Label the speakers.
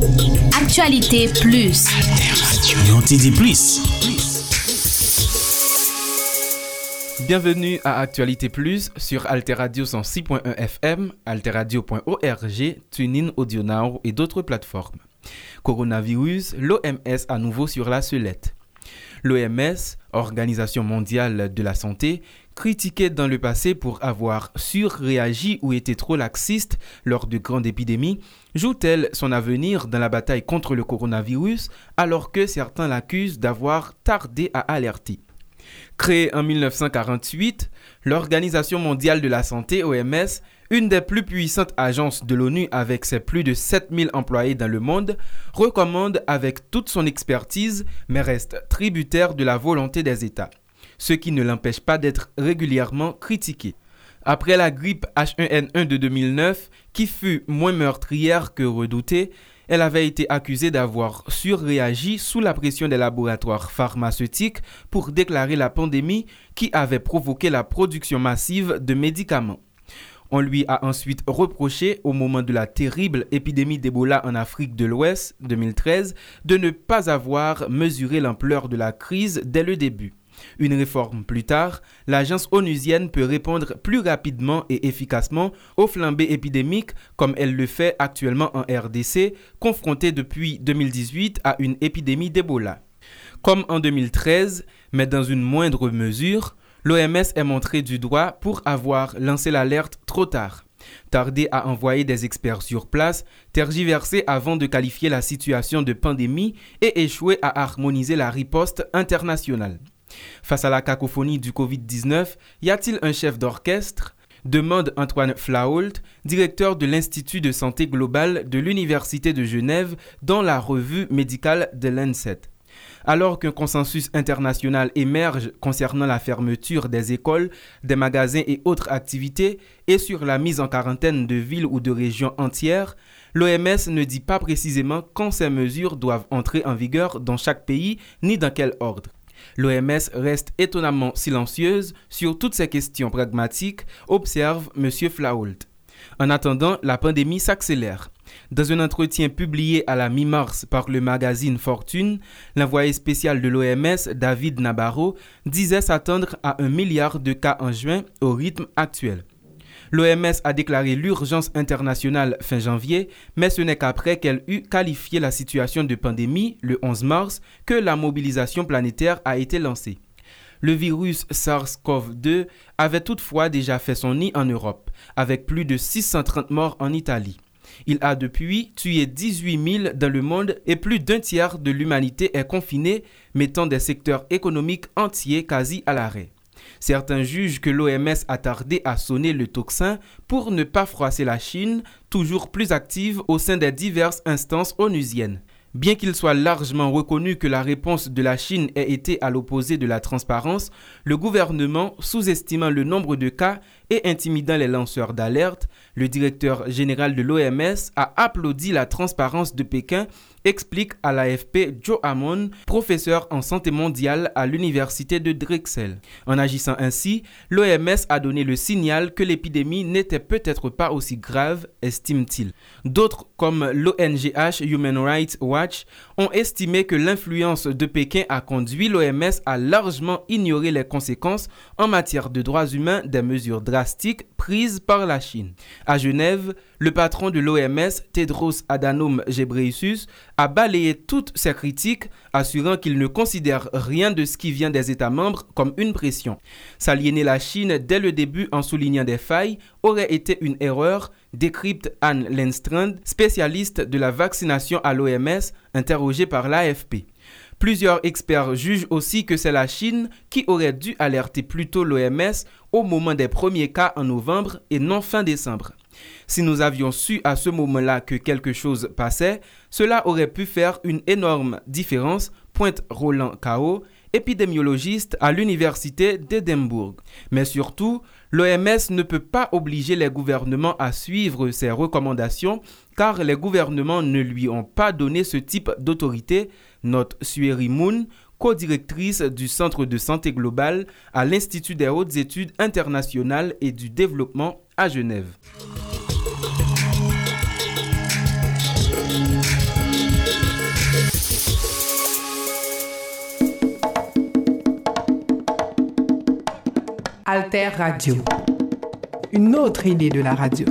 Speaker 1: Actualité Plus.
Speaker 2: dit plus.
Speaker 3: Bienvenue à Actualité Plus sur Alteradio 106.1 FM, alteradio.org, TuneIn Audio Now et d'autres plateformes. Coronavirus, l'OMS à nouveau sur la sellette. L'OMS, Organisation mondiale de la santé, critiquée dans le passé pour avoir surréagi ou été trop laxiste lors de grandes épidémies, joue-t-elle son avenir dans la bataille contre le coronavirus alors que certains l'accusent d'avoir tardé à alerter? Créée en 1948, l'Organisation mondiale de la santé, OMS, une des plus puissantes agences de l'ONU avec ses plus de 7000 employés dans le monde, recommande avec toute son expertise, mais reste tributaire de la volonté des États, ce qui ne l'empêche pas d'être régulièrement critiqué. Après la grippe H1N1 de 2009, qui fut moins meurtrière que redoutée, elle avait été accusée d'avoir surréagi sous la pression des laboratoires pharmaceutiques pour déclarer la pandémie qui avait provoqué la production massive de médicaments. On lui a ensuite reproché, au moment de la terrible épidémie d'Ebola en Afrique de l'Ouest 2013, de ne pas avoir mesuré l'ampleur de la crise dès le début. Une réforme plus tard, l'agence onusienne peut répondre plus rapidement et efficacement aux flambées épidémiques comme elle le fait actuellement en RDC, confrontée depuis 2018 à une épidémie d'Ebola. Comme en 2013, mais dans une moindre mesure, l'OMS est montrée du doigt pour avoir lancé l'alerte trop tard. Tardé à envoyer des experts sur place, tergiversé avant de qualifier la situation de pandémie et échoué à harmoniser la riposte internationale. Face à la cacophonie du Covid-19, y a-t-il un chef d'orchestre? demande Antoine Flault, directeur de l'Institut de santé globale de l'Université de Genève dans la revue médicale de Lancet. Alors qu'un consensus international émerge concernant la fermeture des écoles, des magasins et autres activités et sur la mise en quarantaine de villes ou de régions entières, l'OMS ne dit pas précisément quand ces mesures doivent entrer en vigueur dans chaque pays ni dans quel ordre. L'OMS reste étonnamment silencieuse sur toutes ces questions pragmatiques, observe M. Flault. En attendant, la pandémie s'accélère. Dans un entretien publié à la mi-mars par le magazine Fortune, l'envoyé spécial de l'OMS, David Nabarro, disait s'attendre à un milliard de cas en juin au rythme actuel. L'OMS a déclaré l'urgence internationale fin janvier, mais ce n'est qu'après qu'elle eut qualifié la situation de pandémie le 11 mars que la mobilisation planétaire a été lancée. Le virus SARS-CoV-2 avait toutefois déjà fait son nid en Europe, avec plus de 630 morts en Italie. Il a depuis tué 18 000 dans le monde et plus d'un tiers de l'humanité est confiné, mettant des secteurs économiques entiers quasi à l'arrêt. Certains jugent que l'OMS a tardé à sonner le tocsin pour ne pas froisser la Chine, toujours plus active au sein des diverses instances onusiennes. Bien qu'il soit largement reconnu que la réponse de la Chine ait été à l'opposé de la transparence, le gouvernement, sous-estimant le nombre de cas et intimidant les lanceurs d'alerte, le directeur général de l'OMS a applaudi la transparence de Pékin explique à l'AFP Joe Hammond, professeur en santé mondiale à l'université de Drexel. En agissant ainsi, l'OMS a donné le signal que l'épidémie n'était peut-être pas aussi grave, estime-t-il. D'autres, comme l'ONGH Human Rights Watch, ont estimé que l'influence de Pékin a conduit l'OMS à largement ignorer les conséquences en matière de droits humains des mesures drastiques prises par la Chine. À Genève, le patron de l'OMS, Tedros Adhanom Ghebreyesus, a balayé toutes ces critiques, assurant qu'il ne considère rien de ce qui vient des États membres comme une pression. S'aliéner la Chine dès le début en soulignant des failles aurait été une erreur, décrypte Anne Lenstrand, spécialiste de la vaccination à l'OMS, interrogée par l'AFP. Plusieurs experts jugent aussi que c'est la Chine qui aurait dû alerter plus tôt l'OMS au moment des premiers cas en novembre et non fin décembre. Si nous avions su à ce moment-là que quelque chose passait, cela aurait pu faire une énorme différence, pointe Roland Kao, épidémiologiste à l'université d'Édimbourg. Mais surtout, l'OMS ne peut pas obliger les gouvernements à suivre ses recommandations car les gouvernements ne lui ont pas donné ce type d'autorité, note Sueri Moon, co-directrice du Centre de santé globale à l'Institut des hautes études internationales et du développement à Genève.
Speaker 1: Alter Radio. Une autre idée de la radio.